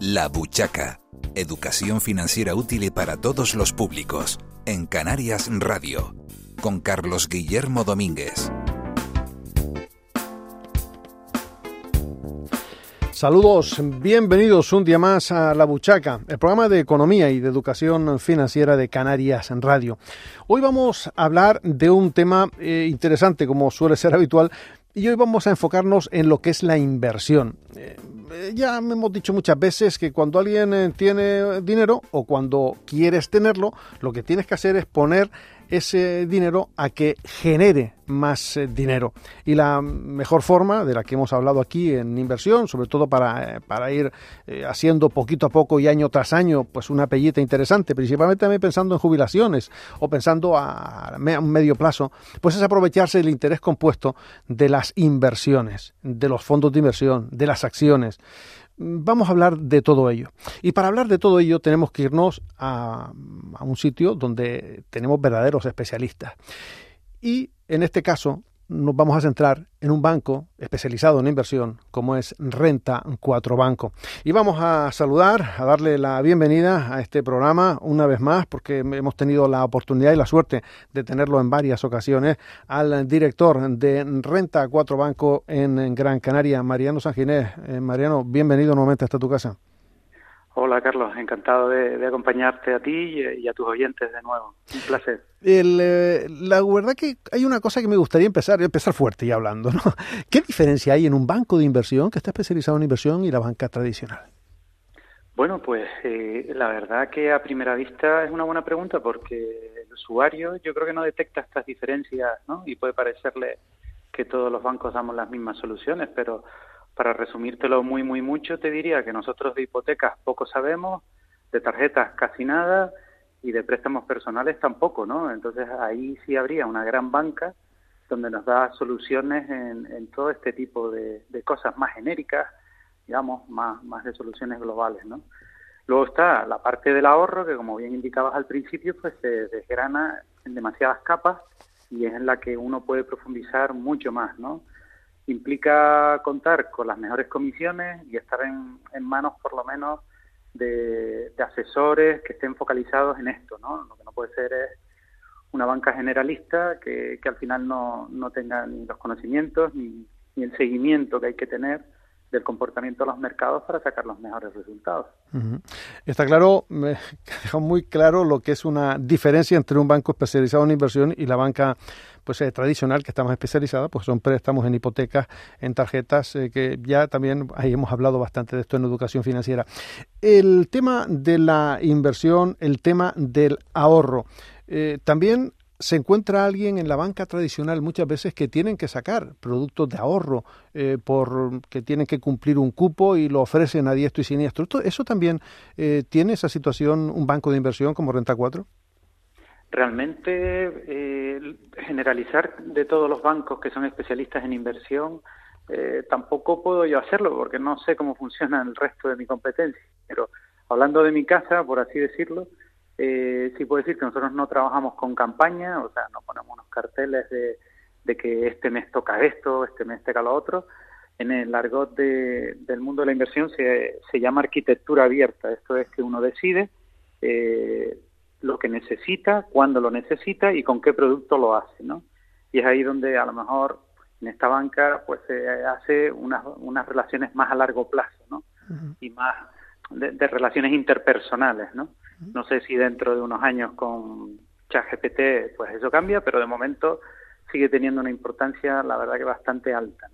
La Buchaca. Educación financiera útil para todos los públicos. En Canarias Radio. Con Carlos Guillermo Domínguez. Saludos, bienvenidos un día más a La Buchaca, el programa de economía y de educación financiera de Canarias en Radio. Hoy vamos a hablar de un tema eh, interesante, como suele ser habitual, y hoy vamos a enfocarnos en lo que es la inversión. Eh, eh, ya hemos dicho muchas veces que cuando alguien tiene dinero o cuando quieres tenerlo, lo que tienes que hacer es poner ese dinero a que genere más eh, dinero. Y la mejor forma de la que hemos hablado aquí en inversión, sobre todo para, eh, para ir eh, haciendo poquito a poco y año tras año, pues una pellita interesante, principalmente también pensando en jubilaciones o pensando a, un medio plazo, pues es aprovecharse del interés compuesto de las inversiones, de los fondos de inversión, de las acciones vamos a hablar de todo ello. Y para hablar de todo ello tenemos que irnos a, un sitio donde tenemos verdaderos especialistas. Y en este caso nos vamos a centrar en un banco especializado en inversión como es Renta 4 Banco. Y vamos a saludar, a darle la bienvenida a este programa una vez más porque hemos tenido la oportunidad y la suerte de tenerlo en varias ocasiones al director de Renta 4 Banco en Gran Canaria, Mariano Sanginés. Eh, Mariano, bienvenido nuevamente hasta tu casa. Hola Carlos, encantado de, acompañarte a ti y, a tus oyentes de nuevo. Un placer. Eh, la verdad que hay una cosa que me gustaría empezar, empezar fuerte y hablando, ¿no? ¿Qué diferencia hay en un banco de inversión que está especializado en inversión y la banca tradicional? Bueno, pues eh, la verdad que a primera vista es una buena pregunta porque el usuario yo creo que no detecta estas diferencias, ¿no? Y puede parecerle que todos los bancos damos las mismas soluciones, pero para resumírtelo muy, muy mucho, te diría que nosotros de hipotecas poco sabemos, de tarjetas casi nada y de préstamos personales tampoco, ¿no? Entonces ahí sí habría una gran banca donde nos da soluciones en, todo este tipo de, cosas más genéricas, digamos, más, más de soluciones globales, ¿no? Luego está la parte del ahorro, que como bien indicabas al principio, pues se desgrana en demasiadas capas y es en la que uno puede profundizar mucho más, ¿no? Implica contar con las mejores comisiones y estar en, manos por lo menos de, asesores que estén focalizados en esto, ¿no? Lo que no puede ser es una banca generalista que, que al final no, no tenga ni los conocimientos ni, ni el seguimiento que hay que tener del comportamiento de los mercados para sacar los mejores resultados. Está claro, me deja muy claro lo que es una diferencia entre un banco especializado en inversión y la banca pues eh, tradicional que está más especializada, pues son préstamos en hipotecas, en tarjetas, eh, que ya también ahí hemos hablado bastante de esto en educación financiera. El tema de la inversión, el tema del ahorro, eh, también se encuentra alguien en la banca tradicional muchas veces que tienen que sacar productos de ahorro eh, por que tienen que cumplir un cupo y lo ofrecen a diestro y siniestro. ¿Eso también eh, tiene esa situación un banco de inversión como Renta 4? Realmente eh, generalizar de todos los bancos que son especialistas en inversión tampoco puedo yo hacerlo porque no sé cómo funciona el resto de mi competencia. Pero hablando de mi casa, por así decirlo, eh, sí puedo decir que nosotros no trabajamos con campaña, o sea, no ponemos unos carteles de, que este mes toca esto, este mes toca lo otro. En el argot del mundo de la inversión se, se llama arquitectura abierta. Esto es que uno decide eh, lo que necesita, cuándo lo necesita y con qué producto lo hace, ¿no? Y es ahí donde a lo mejor en esta banca pues se hace unas, unas relaciones más a largo plazo, ¿no? Y más de, de relaciones interpersonales, ¿no? No sé si dentro de unos años con ChatGPT pues eso cambia, pero de momento sigue teniendo una importancia, la verdad que bastante alta.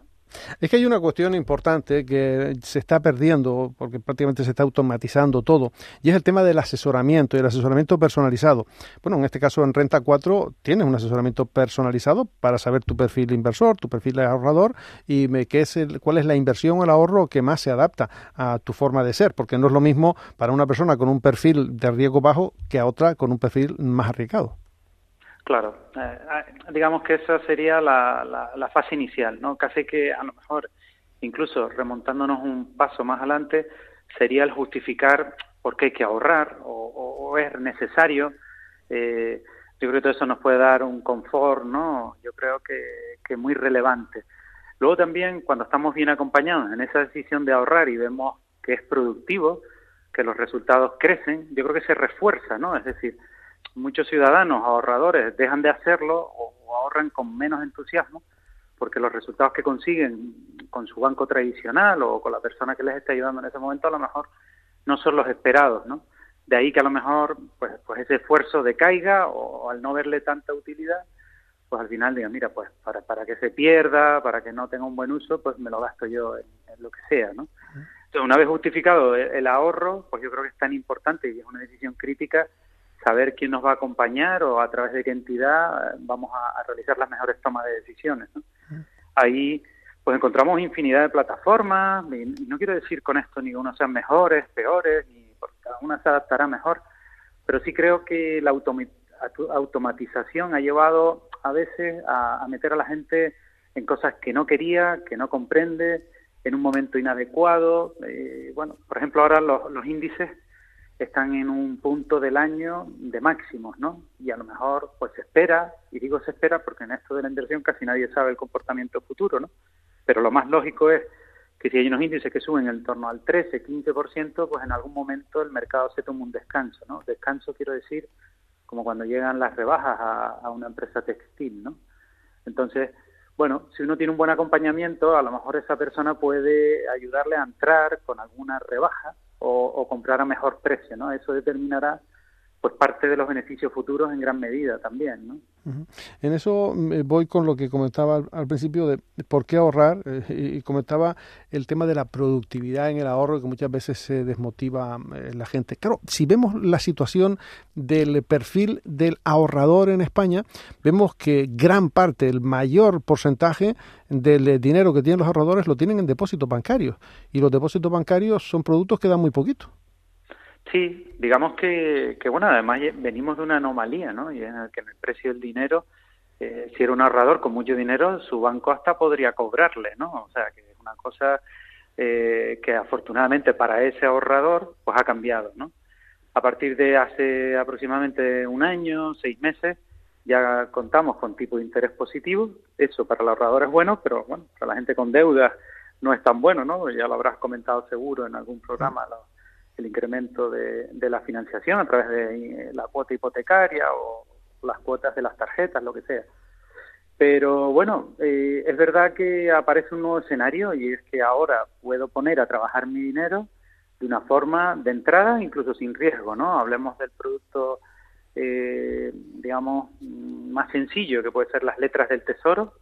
Es que hay una cuestión importante que se está perdiendo, porque prácticamente se está automatizando todo, y es el tema del asesoramiento y el asesoramiento personalizado. Bueno, en este caso en Renta 4 tienes un asesoramiento personalizado para saber tu perfil inversor, tu perfil ahorrador y qué es el, cuál es la inversión o el ahorro que más se adapta a tu forma de ser, porque no es lo mismo para una persona con un perfil de riesgo bajo que a otra con un perfil más arriesgado. Claro, eh, eh, digamos que esa sería la, fase inicial, ¿no? Casi que a lo mejor, incluso remontándonos un paso más adelante, sería el justificar por qué hay que ahorrar o, es necesario. Eh, yo creo que todo eso nos puede dar un confort, ¿no? Yo creo que, que muy relevante. Luego también, cuando estamos bien acompañados en esa decisión de ahorrar y vemos que es productivo, que los resultados crecen, yo creo que se refuerza, ¿no? Es decir, muchos ciudadanos ahorradores dejan de hacerlo o, ahorran con menos entusiasmo porque los resultados que consiguen con su banco tradicional o con la persona que les está ayudando en ese momento a lo mejor no son los esperados, ¿no? De ahí que a lo mejor pues, pues ese esfuerzo decaiga o, al no verle tanta utilidad, pues al final digan, mira, pues para, para que se pierda, para que no tenga un buen uso, pues me lo gasto yo en, lo que sea, ¿no? Entonces, una vez justificado el, el ahorro, pues yo creo que es tan importante y es una decisión crítica saber quién nos va a acompañar o a través de qué entidad eh, vamos a, realizar las mejores tomas de decisiones. Ahí pues encontramos infinidad de plataformas, y, no quiero decir con esto ni uno sean mejores, peores, ni porque cada una se adaptará mejor, pero sí creo que la automatización ha llevado a veces a, meter a la gente en cosas que no quería, que no comprende, en un momento inadecuado. Eh, bueno, por ejemplo, ahora los, los índices están en un punto del año de máximos, ¿no? Y a lo mejor pues se espera, y digo se espera porque en esto de la inversión casi nadie sabe el comportamiento futuro, ¿no? Pero lo más lógico es que si hay unos índices que suben en torno al 13, 15%, pues en algún momento el mercado se toma un descanso, ¿no? Descanso quiero decir como cuando llegan las rebajas a, a una empresa textil, ¿no? Entonces, bueno, si uno tiene un buen acompañamiento, a lo mejor esa persona puede ayudarle a entrar con alguna rebaja o, comprar a mejor precio, ¿no? Eso determinará pues parte de los beneficios futuros en gran medida también, ¿no? En eso eh, voy con lo que comentaba al, principio de por qué ahorrar eh, y comentaba el tema de la productividad en el ahorro que muchas veces se desmotiva eh, la gente. Claro, si vemos la situación del perfil del ahorrador en España, vemos que gran parte, el mayor porcentaje del dinero que tienen los ahorradores lo tienen en depósitos bancarios y los depósitos bancarios son productos que dan muy poquito. Sí, digamos que, que, bueno, además venimos de una anomalía, ¿no? Y en el que en el precio del dinero, eh, si era un ahorrador con mucho dinero, su banco hasta podría cobrarle, ¿no? O sea, que es una cosa eh, que afortunadamente para ese ahorrador, pues ha cambiado, ¿no? A partir de hace aproximadamente un año, seis meses, ya contamos con tipo de interés positivo. Eso para el ahorrador es bueno, pero bueno, para la gente con deudas no es tan bueno, ¿no? Ya lo habrás comentado seguro en algún programa el incremento de, la financiación a través de eh, la cuota hipotecaria o las cuotas de las tarjetas, lo que sea. Pero bueno, eh, es verdad que aparece un nuevo escenario y es que ahora puedo poner a trabajar mi dinero de una forma de entrada, incluso sin riesgo, ¿no? Hablemos del producto, eh, digamos, más sencillo, que puede ser las letras del tesoro.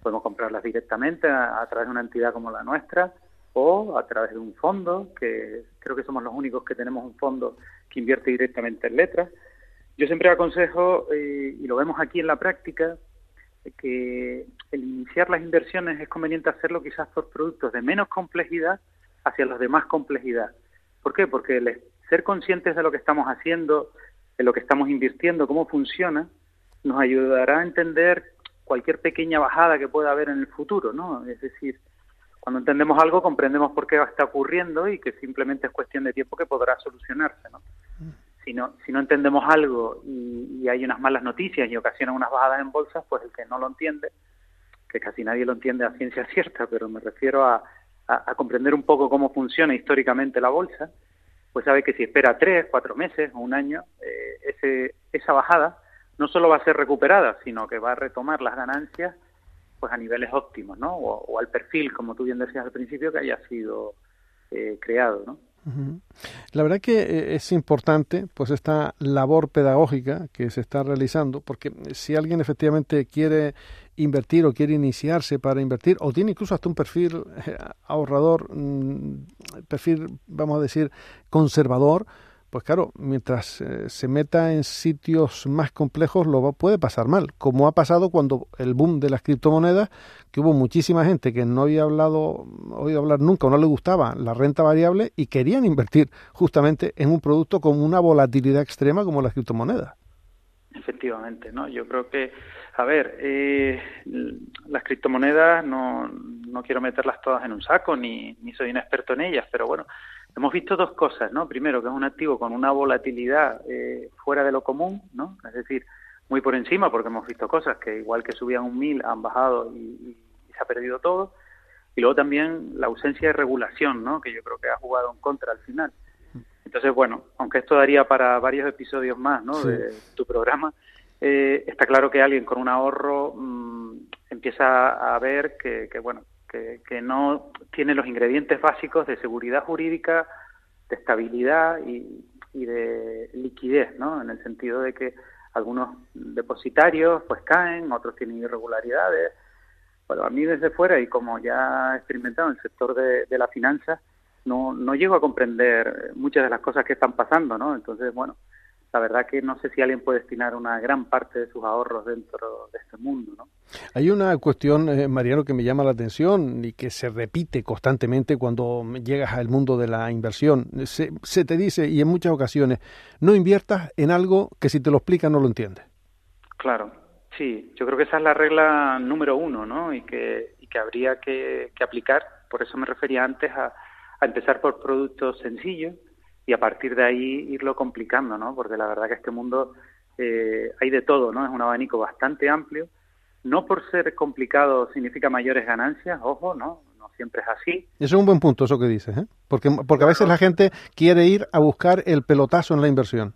Podemos comprarlas directamente a través de una entidad como la nuestra o a través de un fondo, que creo que somos los únicos que tenemos un fondo que invierte directamente en letras. Yo siempre aconsejo, eh, y lo vemos aquí en la práctica, que el iniciar las inversiones es conveniente hacerlo quizás por productos de menos complejidad hacia los de más complejidad. ¿Por qué? Porque ser conscientes de lo que estamos haciendo, de lo que estamos invirtiendo, cómo funciona, nos ayudará a entender cualquier pequeña bajada que pueda haber en el futuro, ¿no? Es decir, cuando entendemos algo comprendemos por qué está ocurriendo y que simplemente es cuestión de tiempo que podrá solucionarse, ¿no? Si no, si no entendemos algo y, hay unas malas noticias y ocasionan unas bajadas en bolsas, pues el que no lo entiende, que casi nadie lo entiende a ciencia cierta, pero me refiero a, comprender un poco cómo funciona históricamente la bolsa, pues sabe que si espera tres, cuatro meses o un año, eh, ese, esa bajada no solo va a ser recuperada, sino que va a retomar las ganancias pues a niveles óptimos, ¿no? O, al perfil, como tú bien decías al principio, que haya sido eh, creado, ¿no? La verdad que eh, es importante pues esta labor pedagógica que se está realizando porque si alguien efectivamente quiere invertir o quiere iniciarse para invertir o tiene incluso hasta un perfil eh, ahorrador, mm, perfil, vamos a decir, conservador, pues claro, mientras eh, se meta en sitios más complejos lo puede pasar mal, como ha pasado cuando el boom de las criptomonedas, que hubo muchísima gente que no había hablado, oído hablar nunca o no le gustaba la renta variable y querían invertir justamente en un producto con una volatilidad extrema como las criptomonedas. Efectivamente, ¿no? Yo creo que, a ver, eh, las criptomonedas no, no quiero meterlas todas en un saco ni, ni soy un experto en ellas, pero bueno, hemos visto dos cosas, ¿no? Primero, que es un activo con una volatilidad eh, fuera de lo común, ¿no? Es decir, muy por encima, porque hemos visto cosas que igual que subían un mil han bajado y, se ha perdido todo. Y luego también la ausencia de regulación, ¿no? Que yo creo que ha jugado en contra al final. Entonces, bueno, aunque esto daría para varios episodios más, ¿no? De tu programa, eh, está claro que alguien con un ahorro mm, empieza a ver que, que bueno, que, no tiene los ingredientes básicos de seguridad jurídica, de estabilidad y, de liquidez, ¿no? En el sentido de que algunos depositarios pues caen, otros tienen irregularidades. Bueno, a mí desde fuera y como ya he experimentado en el sector de, de la finanza, no, no llego a comprender muchas de las cosas que están pasando, ¿no? Entonces, bueno, la verdad que no sé si alguien puede destinar una gran parte de sus ahorros dentro de este mundo. ¿no? Hay una cuestión, eh, Mariano, que me llama la atención y que se repite constantemente cuando llegas al mundo de la inversión. Se, se te dice, y en muchas ocasiones, no inviertas en algo que si te lo explica no lo entiendes. Claro, sí, yo creo que esa es la regla número uno, ¿no? Y que, y que habría que, aplicar, por eso me refería antes a, a empezar por productos sencillos, y a partir de ahí irlo complicando, ¿no? Porque la verdad que este mundo eh, hay de todo, ¿no? Es un abanico bastante amplio. No por ser complicado significa mayores ganancias, ojo, ¿no? No siempre es así. Eso es un buen punto, eso que dices, ¿eh? Porque, porque a veces la gente quiere ir a buscar el pelotazo en la inversión.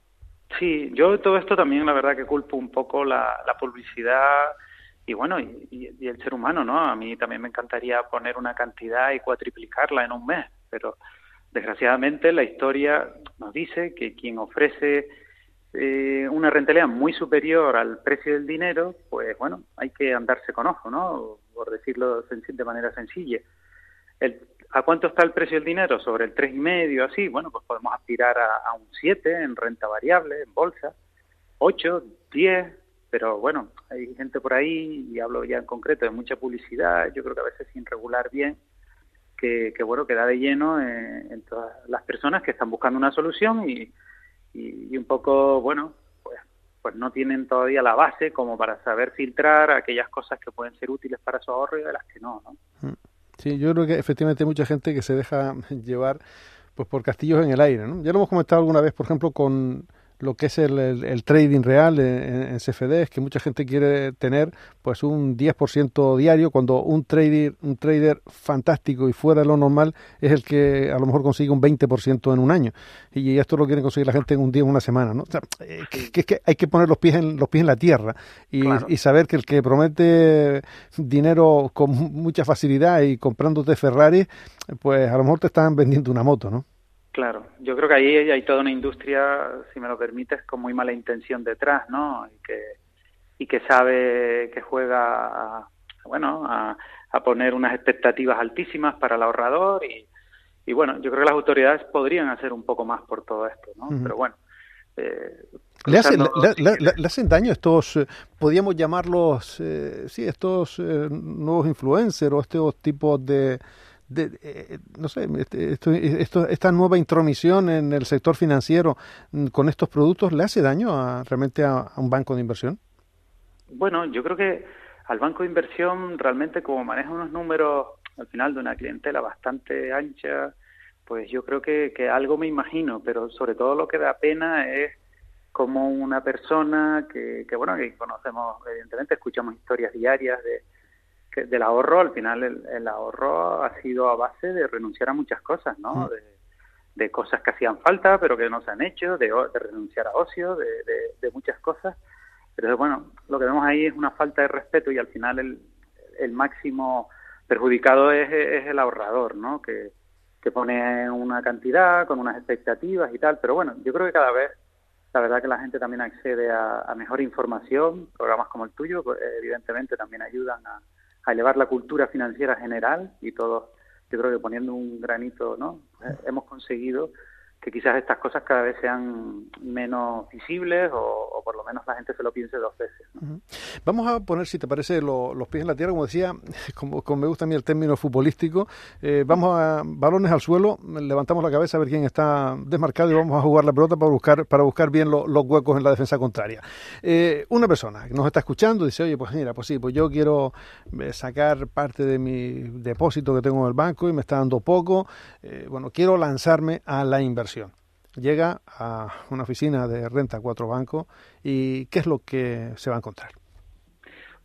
Sí, yo todo esto también la verdad que culpo un poco la, la publicidad y bueno, y, y, el ser humano, ¿no? A mí también me encantaría poner una cantidad y cuatriplicarla en un mes, pero Desgraciadamente, la historia nos dice que quien ofrece eh, una rentabilidad muy superior al precio del dinero, pues bueno, hay que andarse con ojo, ¿no? Por decirlo de manera sencilla. ¿A cuánto está el precio del dinero? Sobre el tres y medio, así. Bueno, pues podemos aspirar a, un 7 en renta variable, en bolsa, 8, 10, pero bueno, hay gente por ahí, y hablo ya en concreto de mucha publicidad, yo creo que a veces sin regular bien, que, bueno que da de lleno en, todas las personas que están buscando una solución y, y, un poco bueno pues pues no tienen todavía la base como para saber filtrar aquellas cosas que pueden ser útiles para su ahorro y de las que no, ¿no? Mm. Sí, yo creo que efectivamente hay mucha gente que se deja llevar pues por castillos en el aire, ¿no? Ya lo hemos comentado alguna vez, por ejemplo, con lo que es el, trading real en, en, CFDs, que mucha gente quiere tener pues un 10% diario, cuando un trader, un trader fantástico y fuera de lo normal es el que a lo mejor consigue un 20% en un año. Y esto lo quiere conseguir la gente en un día, en una semana. ¿no? Eh, que, que, hay que poner los pies en, los pies en la tierra y, y, saber que el que promete dinero con mucha facilidad y comprándote Ferrari, pues a lo mejor te están vendiendo una moto, ¿no? Claro, yo creo que ahí hay toda una industria, si me lo permites, con muy mala intención detrás, ¿no? Y que, y que sabe que juega, a, bueno, a, poner unas expectativas altísimas para el ahorrador y, y, bueno, yo creo que las autoridades podrían hacer un poco más por todo esto, ¿no? Pero bueno. Eh, ¿Le, hacen, le, hacen daño estos, eh, podríamos llamarlos, eh, sí, estos eh, nuevos influencers o estos tipos de de, eh, no sé, este, esto, esta nueva intromisión en el sector financiero mm, con estos productos le hace daño a, realmente a, un banco de inversión? Bueno, yo creo que al banco de inversión realmente como maneja unos números al final de una clientela bastante ancha, pues yo creo que, que algo me imagino, pero sobre todo lo que da pena es como una persona que, que bueno, que conocemos, evidentemente escuchamos historias diarias de del ahorro, al final el, ahorro ha sido a base de renunciar a muchas cosas, ¿no? Mm. De, cosas que hacían falta pero que no se han hecho, de, renunciar a ocio, de, de, muchas cosas. Pero bueno, lo que vemos ahí es una falta de respeto y al final el, el máximo perjudicado es, es, el ahorrador, ¿no? Que, que pone una cantidad con unas expectativas y tal. Pero bueno, yo creo que cada vez la verdad que la gente también accede a, mejor información, programas como el tuyo, pues, evidentemente también ayudan a, a elevar la cultura financiera general y todos, yo creo que poniendo un granito, ¿no? Eh, hemos conseguido que quizás estas cosas cada vez sean menos visibles o, por lo menos la gente se lo piense dos veces. Vamos a poner, si te parece, los pies en la tierra, como decía, como, me gusta a mí el término futbolístico, eh, vamos a balones al suelo, levantamos la cabeza a ver quién está desmarcado y vamos a jugar la pelota para buscar, para buscar bien los huecos en la defensa contraria. Eh, una persona que nos está escuchando dice, oye, pues mira, pues sí, pues yo quiero eh, sacar parte de mi depósito que tengo en el banco y me está dando poco, bueno, quiero lanzarme a la inversión Llega a una oficina de renta cuatro bancos y ¿qué es lo que se va a encontrar?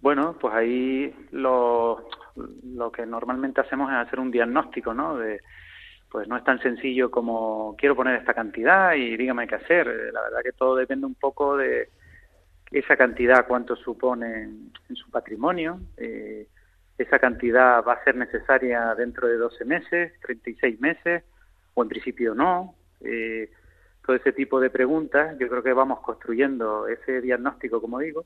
Bueno, pues ahí lo, lo que normalmente hacemos es hacer un diagnóstico, ¿no? De, pues no es tan sencillo como quiero poner esta cantidad y dígame qué hacer. La verdad que todo depende un poco de esa cantidad, cuánto supone en, su patrimonio. Eh, esa cantidad va a ser necesaria dentro de 12 meses, 36 meses, o en principio no eh, todo ese tipo de preguntas, yo creo que vamos construyendo ese diagnóstico, como digo,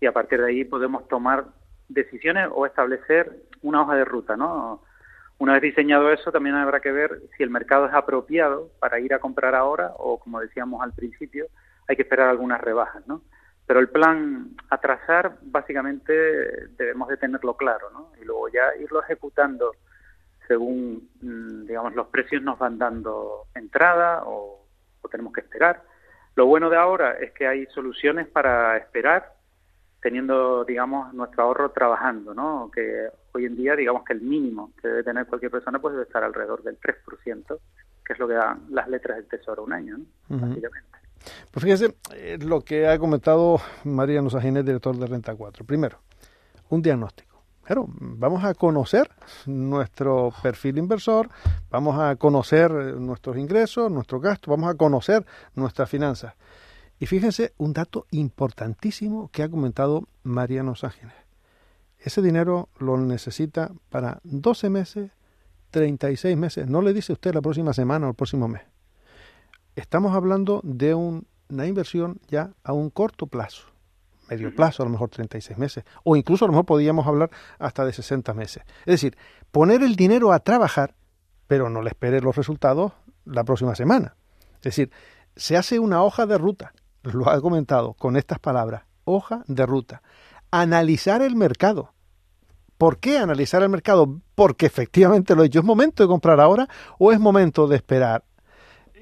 y a partir de ahí podemos tomar decisiones o establecer una hoja de ruta, ¿no? Una vez diseñado eso, también habrá que ver si el mercado es apropiado para ir a comprar ahora o, como decíamos al principio, hay que esperar algunas rebajas, ¿no? Pero el plan a trazar, básicamente, debemos de tenerlo claro, ¿no? Y luego ya irlo ejecutando según, mm, digamos, los precios nos van dando entrada o, tenemos que esperar. Lo bueno de ahora es que hay soluciones para esperar teniendo, digamos, nuestro ahorro trabajando, ¿no? Que hoy en día, digamos que el mínimo que debe tener cualquier persona pues debe estar alrededor del 3%, que es lo que dan las letras del Tesoro un año, ¿no? Básicamente. Pues fíjese eh, lo que ha comentado María Nusa director de Renta 4. Primero, un diagnóstico pero vamos a conocer nuestro perfil inversor, vamos a conocer nuestros ingresos, nuestros gastos, vamos a conocer nuestras finanzas. Y fíjense un dato importantísimo que ha comentado Mariano Ángeles. Ese dinero lo necesita para 12 meses, 36 meses. No le dice usted la próxima semana o el próximo mes. Estamos hablando de una inversión ya a un corto plazo medio plazo, a lo mejor 36 meses, o incluso a lo mejor podríamos hablar hasta de 60 meses. Es decir, poner el dinero a trabajar, pero no le espere los resultados la próxima semana. Es decir, se hace una hoja de ruta, lo ha comentado con estas palabras, hoja de ruta. Analizar el mercado. ¿Por qué analizar el mercado? Porque efectivamente lo he dicho, ¿es momento de comprar ahora o es momento de esperar?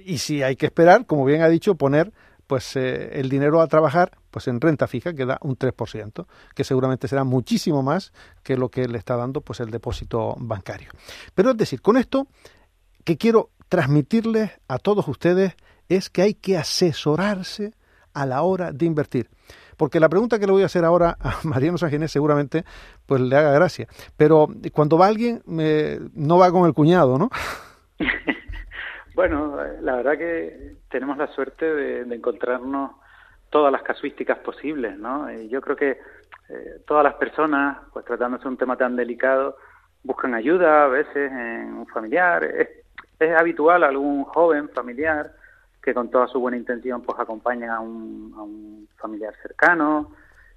Y si hay que esperar, como bien ha dicho, poner pues eh, el dinero a trabajar pues en renta fija que da un 3%, que seguramente será muchísimo más que lo que le está dando pues el depósito bancario. Pero es decir, con esto que quiero transmitirles a todos ustedes es que hay que asesorarse a la hora de invertir. Porque la pregunta que le voy a hacer ahora a Mariano Sanginés seguramente pues le haga gracia. Pero cuando va alguien, no va con el cuñado, ¿no? Bueno, la verdad que tenemos la suerte de, encontrarnos todas las casuísticas posibles, ¿no? Y yo creo que eh, todas las personas, pues tratándose de un tema tan delicado, buscan ayuda a veces en un familiar. Es, habitual algún joven familiar que con toda su buena intención pues acompaña a un, familiar cercano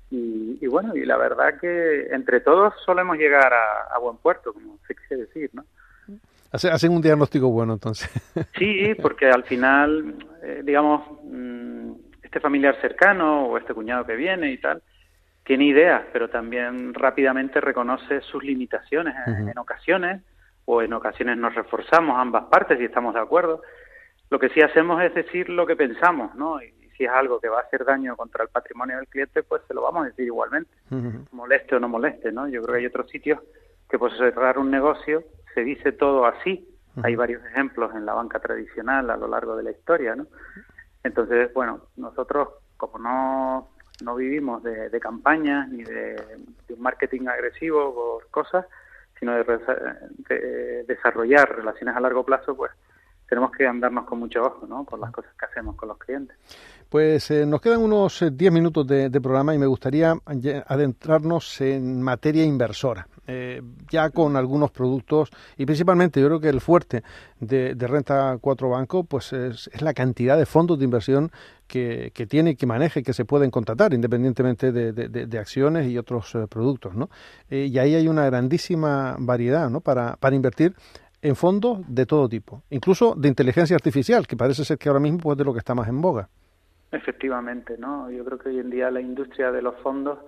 y, bueno, y la verdad que entre todos solemos llegar a, a buen puerto, como se quiere decir, ¿no? Hacen un diagnóstico bueno entonces. Sí, porque al final, eh, digamos, mm, este familiar cercano o este cuñado que viene y tal, tiene ideas, pero también rápidamente reconoce sus limitaciones en, ocasiones, o en ocasiones nos reforzamos ambas partes y estamos de acuerdo. Lo que sí hacemos es decir lo que pensamos, ¿no? Y, si es algo que va a hacer daño contra el patrimonio del cliente, pues se lo vamos a decir igualmente, moleste o no moleste, ¿no? Yo creo que hay otros sitios que por cerrar un negocio se dice todo así. Hay varios ejemplos en la banca tradicional a lo largo de la historia, ¿no? Entonces, bueno, nosotros como no, no vivimos de, campañas ni de, un marketing agresivo por cosas, sino de, desarrollar relaciones a largo plazo, pues tenemos que andarnos con mucho ojo, ¿no? Por las cosas que hacemos con los clientes. Pues eh, nos quedan unos 10 eh, minutos de, programa y me gustaría adentrarnos en materia inversora. Eh, ya con algunos productos y principalmente yo creo que el fuerte de, Renta 4 Banco pues es, la cantidad de fondos de inversión que, que tiene, que maneja y que se pueden contratar independientemente de, de, acciones y otros eh, productos. ¿no? Eh, y ahí hay una grandísima variedad ¿no? para, para invertir en fondos de todo tipo, incluso de inteligencia artificial, que parece ser que ahora mismo pues, de lo que está más en boga. Efectivamente, ¿no? Yo creo que hoy en día la industria de los fondos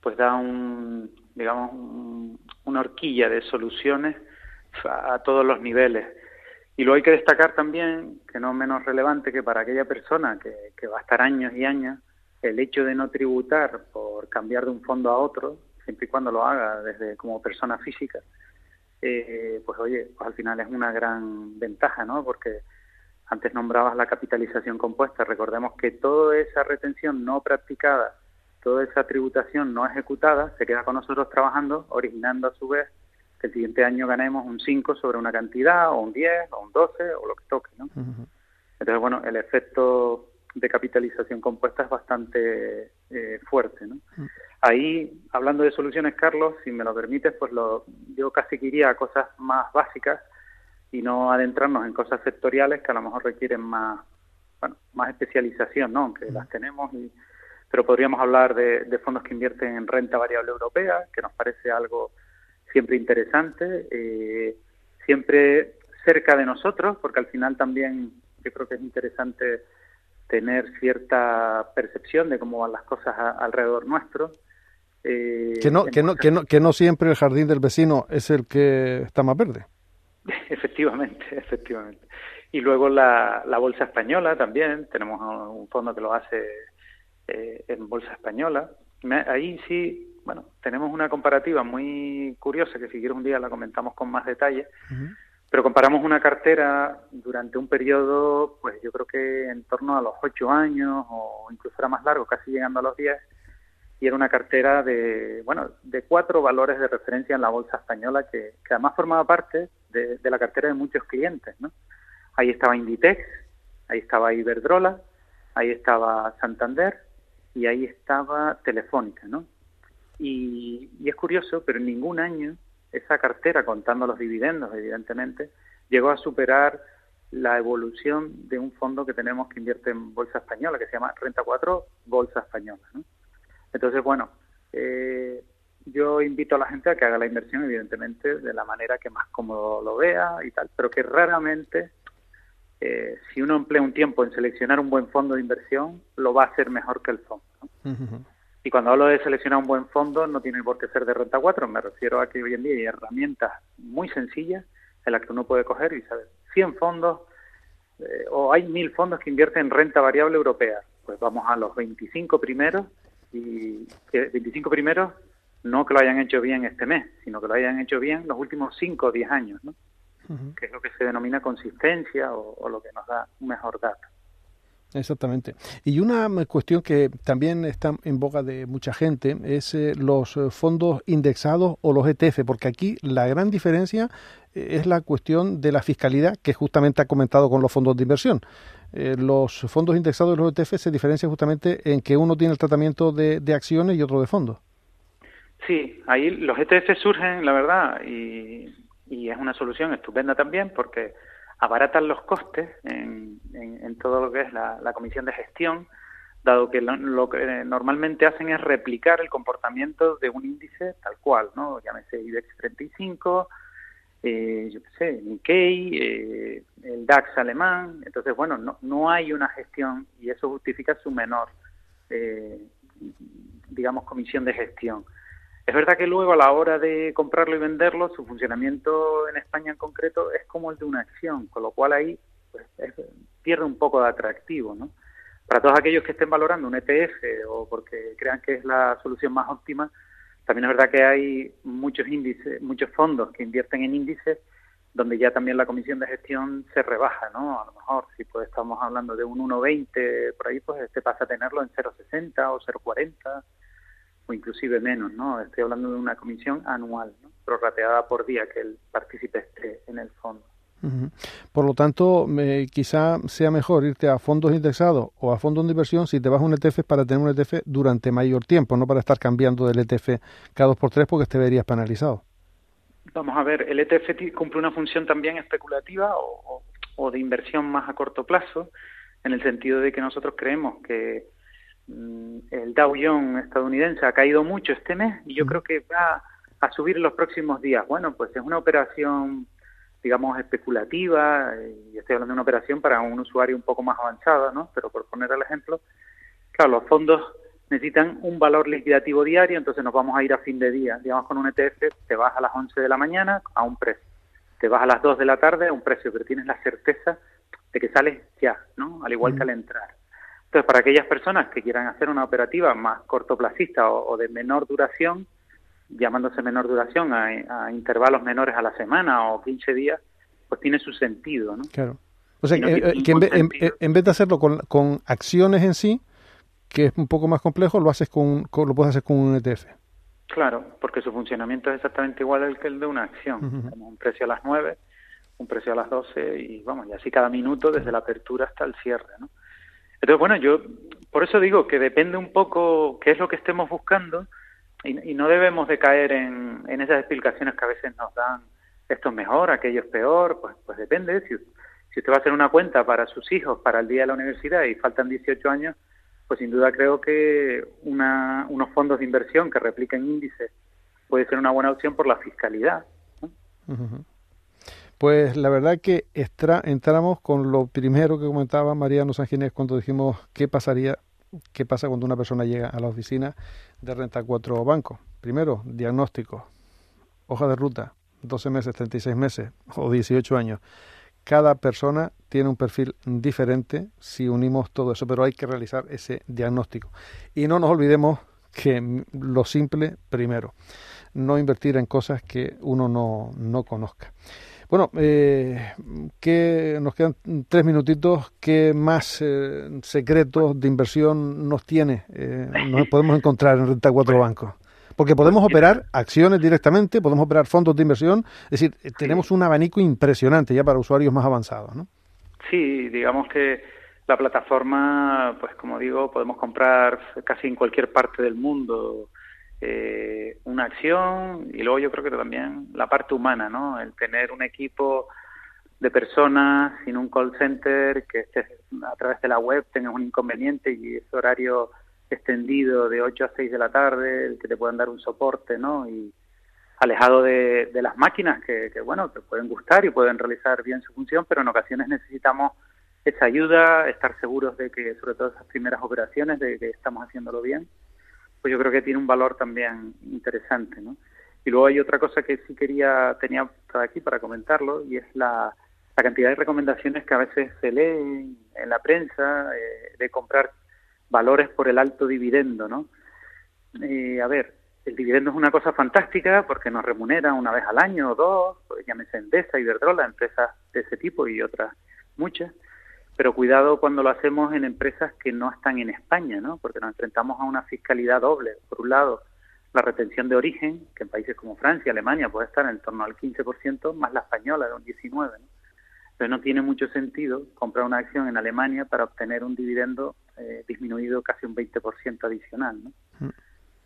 pues da un, digamos, una horquilla de soluciones a, todos los niveles. Y lo hay que destacar también, que no menos relevante que para aquella persona que, que va a estar años y años, el hecho de no tributar por cambiar de un fondo a otro, siempre y cuando lo haga desde como persona física, eh, pues oye, pues al final es una gran ventaja, ¿no? Porque antes nombrabas la capitalización compuesta, recordemos que toda esa retención no practicada, toda esa tributación no ejecutada, se queda con nosotros trabajando, originando a su vez que el siguiente año ganemos un 5 sobre una cantidad, o un 10, o un 12, o lo que toque, ¿no? Entonces, bueno, el efecto de capitalización compuesta es bastante eh, fuerte, ¿no? Ahí, hablando de soluciones, Carlos, si me lo permites, pues lo, yo casi que iría a cosas más básicas y no adentrarnos en cosas sectoriales que a lo mejor requieren más, bueno, más especialización, ¿no? Aunque las tenemos, y, pero podríamos hablar de, fondos que invierten en renta variable europea, que nos parece algo siempre interesante, eh, siempre cerca de nosotros, porque al final también yo creo que es interesante tener cierta percepción de cómo van las cosas alrededor nuestro. Eh, que, no, que, no, que, no, que no siempre el jardín del vecino es el que está más verde. efectivamente, efectivamente. Y luego la, la bolsa española también, tenemos un fondo que lo hace eh, en bolsa española. Ahí sí, bueno, tenemos una comparativa muy curiosa que si quieres un día la comentamos con más detalle. Pero comparamos una cartera durante un periodo, pues yo creo que en torno a los ocho años o incluso era más largo, casi llegando a los diez, y era una cartera de, bueno, de cuatro valores de referencia en la bolsa española que, además formaba parte de, la cartera de muchos clientes, ¿no? Ahí estaba Inditex, ahí estaba Iberdrola, ahí estaba Santander y ahí estaba Telefónica, ¿no? Y, es curioso, pero en ningún año esa cartera, contando los dividendos, evidentemente, llegó a superar la evolución de un fondo que tenemos que invierte en bolsa española, que se llama Renta 4 Bolsa Española. ¿no? Entonces, bueno, eh, yo invito a la gente a que haga la inversión, evidentemente, de la manera que más cómodo lo vea y tal, pero que raramente, eh, si uno emplea un tiempo en seleccionar un buen fondo de inversión, lo va a hacer mejor que el fondo. Y cuando hablo de seleccionar un buen fondo, no tiene por qué ser de renta 4, me refiero a que hoy en día hay herramientas muy sencillas en las que uno puede coger y saber 100 fondos eh, o hay 1000 fondos que invierten en renta variable europea. Pues vamos a los 25 primeros y que 25 primeros no que lo hayan hecho bien este mes, sino que lo hayan hecho bien los últimos 5 o 10 años, ¿no? Que es lo que se denomina consistencia o, lo que nos da un mejor dato. Exactamente. Y una cuestión que también está en boca de mucha gente es eh, los eh, fondos indexados o los ETF, porque aquí la gran diferencia eh, es la cuestión de la fiscalidad que justamente ha comentado con los fondos de inversión. Eh, los fondos indexados de los ETF se diferencian justamente en que uno tiene el tratamiento de, acciones y otro de fondos. Sí, ahí los ETF surgen, la verdad, y, es una solución estupenda también porque abaratan los costes en, todo lo que es la, comisión de gestión, dado que lo, que normalmente hacen es replicar el comportamiento de un índice tal cual, ¿no? Llámese IBEX 35, eh, yo qué sé, Nikkei, eh, el DAX alemán. Entonces, bueno, no, no hay una gestión y eso justifica su menor, eh, digamos, comisión de gestión. Es verdad que luego a la hora de comprarlo y venderlo, su funcionamiento en España en concreto es como el de una acción, con lo cual ahí pues, pierde un poco de atractivo, ¿no? Para todos aquellos que estén valorando un ETF o porque crean que es la solución más óptima, también es verdad que hay muchos índices, muchos fondos que invierten en índices donde ya también la comisión de gestión se rebaja, ¿no? A lo mejor si pues estamos hablando de un 1,20 por ahí, pues este pasa a tenerlo en 0,60 o 0,40 o inclusive menos, ¿no? Estoy hablando de una comisión anual, ¿no? prorrateada por día que el partícipe esté en el fondo. Por lo tanto, quizá sea mejor irte a fondos indexados o a fondos de inversión si te vas a un ETF para tener un ETF durante mayor tiempo, no para estar cambiando del ETF cada dos por tres porque te verías penalizado. Vamos a ver, el ETF cumple una función también especulativa o, de inversión más a corto plazo. en el sentido de que nosotros creemos que el Dow Jones estadounidense ha caído mucho este mes y yo creo que va a subir en los próximos días. Bueno, pues es una operación, digamos, especulativa, y estoy hablando de una operación para un usuario un poco más avanzado, ¿no? Pero por poner el ejemplo, claro, los fondos necesitan un valor liquidativo diario, entonces nos vamos a ir a fin de día. Digamos, con un ETF te vas a las 11 de la mañana a un precio, te vas a las 2 de la tarde a un precio, pero tienes la certeza de que sales ya, ¿no? Al igual que al entrar. Entonces, para aquellas personas que quieran hacer una operativa más cortoplacista o, de menor duración, llamándose menor duración a, intervalos menores a la semana o 15 días, pues tiene su sentido, ¿no? Claro. O sea, que, eh, en, vez de hacerlo con, con acciones en sí, que es un poco más complejo, lo haces con, lo puedes hacer con un ETF. Claro, porque su funcionamiento es exactamente igual que el de una acción. Tenemos un precio a las 9, un precio a las 12 y vamos, y así cada minuto desde la apertura hasta el cierre, ¿no? Entonces, bueno, yo por eso digo que depende un poco qué es lo que estemos buscando y, no debemos de caer en, esas explicaciones que a veces nos dan esto es mejor, aquello es peor, pues, pues depende. Si, si usted va a hacer una cuenta para sus hijos para el día de la universidad y faltan 18 años, pues sin duda creo que una, unos fondos de inversión que repliquen índices puede ser una buena opción por la fiscalidad. Pues la verdad que entramos con lo primero que comentaba Mariano Sanginés cuando dijimos qué pasaría, qué pasa cuando una persona llega a la oficina de Renta 4 Banco. Primero, diagnóstico, hoja de ruta, 12 meses, 36 meses o 18 años cada persona tiene un perfil diferente si unimos todo eso, pero hay que realizar ese diagnóstico. Y no nos olvidemos que lo simple primero, no invertir en cosas que uno no, no conozca. Bueno, eh, que nos quedan tres minutitos. ¿Qué más eh, secretos de inversión nos tiene? Eh, nos podemos encontrar en Renta 4 Bancos. Porque podemos operar acciones directamente, podemos operar fondos de inversión, es decir, tenemos un abanico impresionante ya para usuarios más avanzados, ¿no? Sí, digamos que la plataforma, pues como digo, podemos comprar casi en cualquier parte del mundo eh, una acción y luego yo creo que también la parte humana, ¿no? El tener un equipo de personas sin un call center que a través de la web tengas un inconveniente y ese horario extendido de 8 a 6 de la tarde, que te puedan dar un soporte, ¿no? Y alejado de, las máquinas que, bueno, te pueden gustar y pueden realizar bien su función, pero en ocasiones necesitamos esa ayuda, estar seguros de que, sobre todo esas primeras operaciones, de que estamos haciéndolo bien, pues yo creo que tiene un valor también interesante, ¿no? Y luego hay otra cosa que sí quería, tenía aquí para comentarlo, y es la, la cantidad de recomendaciones que a veces se leen en la prensa eh, de comprar valores por el alto dividendo, ¿no? Eh, a ver, el dividendo es una cosa fantástica porque nos remunera una vez al año o dos, pues llámese Endesa, Iberdrola, empresas de ese tipo y otras muchas, pero cuidado cuando lo hacemos en empresas que no están en España, ¿no? Porque nos enfrentamos a una fiscalidad doble. Por un lado, la retención de origen, que en países como Francia, Alemania puede estar en torno al 15%, más la española de un 19%, ¿no? Entonces no tiene mucho sentido comprar una acción en Alemania para obtener un dividendo eh, disminuido casi un 20% adicional. ¿no?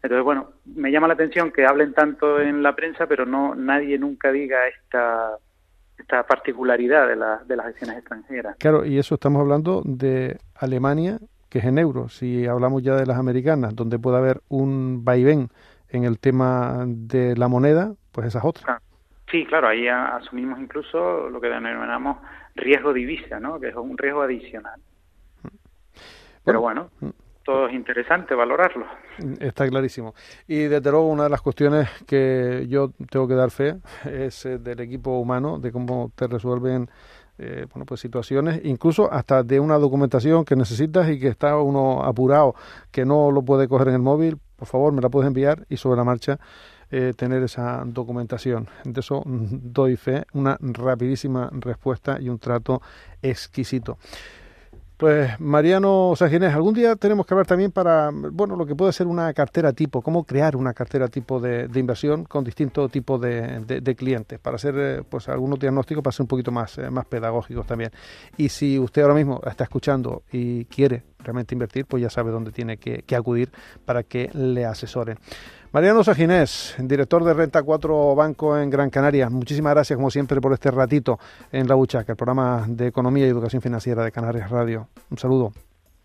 Entonces, bueno, me llama la atención que hablen tanto en la prensa, pero no nadie nunca diga esta esta particularidad de, la, de las acciones extranjeras. Claro, y eso estamos hablando de Alemania, que es en euros. Si hablamos ya de las americanas, donde puede haber un vaivén en el tema de la moneda, pues esa es otra. Sí, claro, ahí asumimos incluso lo que denominamos riesgo divisa, ¿no? que es un riesgo adicional. Pero bueno, mm. todo es interesante valorarlo. Está clarísimo. Y desde luego una de las cuestiones que yo tengo que dar fe es eh, del equipo humano, de cómo te resuelven eh, bueno, pues situaciones, incluso hasta de una documentación que necesitas y que está uno apurado, que no lo puede coger en el móvil, por favor me la puedes enviar y sobre la marcha eh, tener esa documentación. De eso doy fe, una rapidísima respuesta y un trato exquisito. Pues Mariano Sanginés, algún día tenemos que hablar también para, bueno, lo que puede ser una cartera tipo, cómo crear una cartera tipo de, inversión con distintos tipos de, clientes, para hacer eh, pues algunos diagnósticos, para ser un poquito más, eh, más pedagógicos también. Y si usted ahora mismo está escuchando y quiere realmente invertir, pues ya sabe dónde tiene que, acudir para que le asesoren. Mariano Saginés, director de Renta 4 Banco en Gran Canaria, muchísimas gracias como siempre por este ratito en La Buchaca, el programa de Economía y Educación Financiera de Canarias Radio. Un saludo.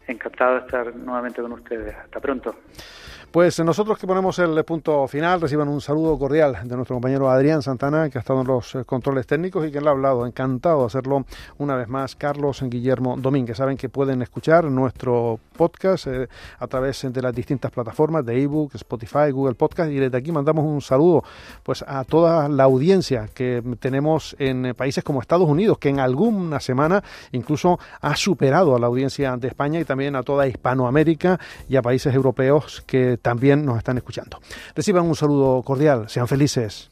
Encantado de estar nuevamente con ustedes. Hasta pronto. Pues nosotros que ponemos el punto final, reciban un saludo cordial de nuestro compañero Adrián Santana, que ha estado en los eh, controles técnicos y que le ha hablado. Encantado de hacerlo una vez más, Carlos Guillermo Domínguez. Saben que pueden escuchar nuestro podcast eh, a través de las distintas plataformas de ebook, Spotify, Google Podcast y desde aquí mandamos un saludo pues a toda la audiencia que tenemos en países como Estados Unidos, que en alguna semana incluso ha superado a la audiencia de España y también a toda Hispanoamérica y a países europeos que también nos están escuchando. Reciban un saludo cordial, sean felices.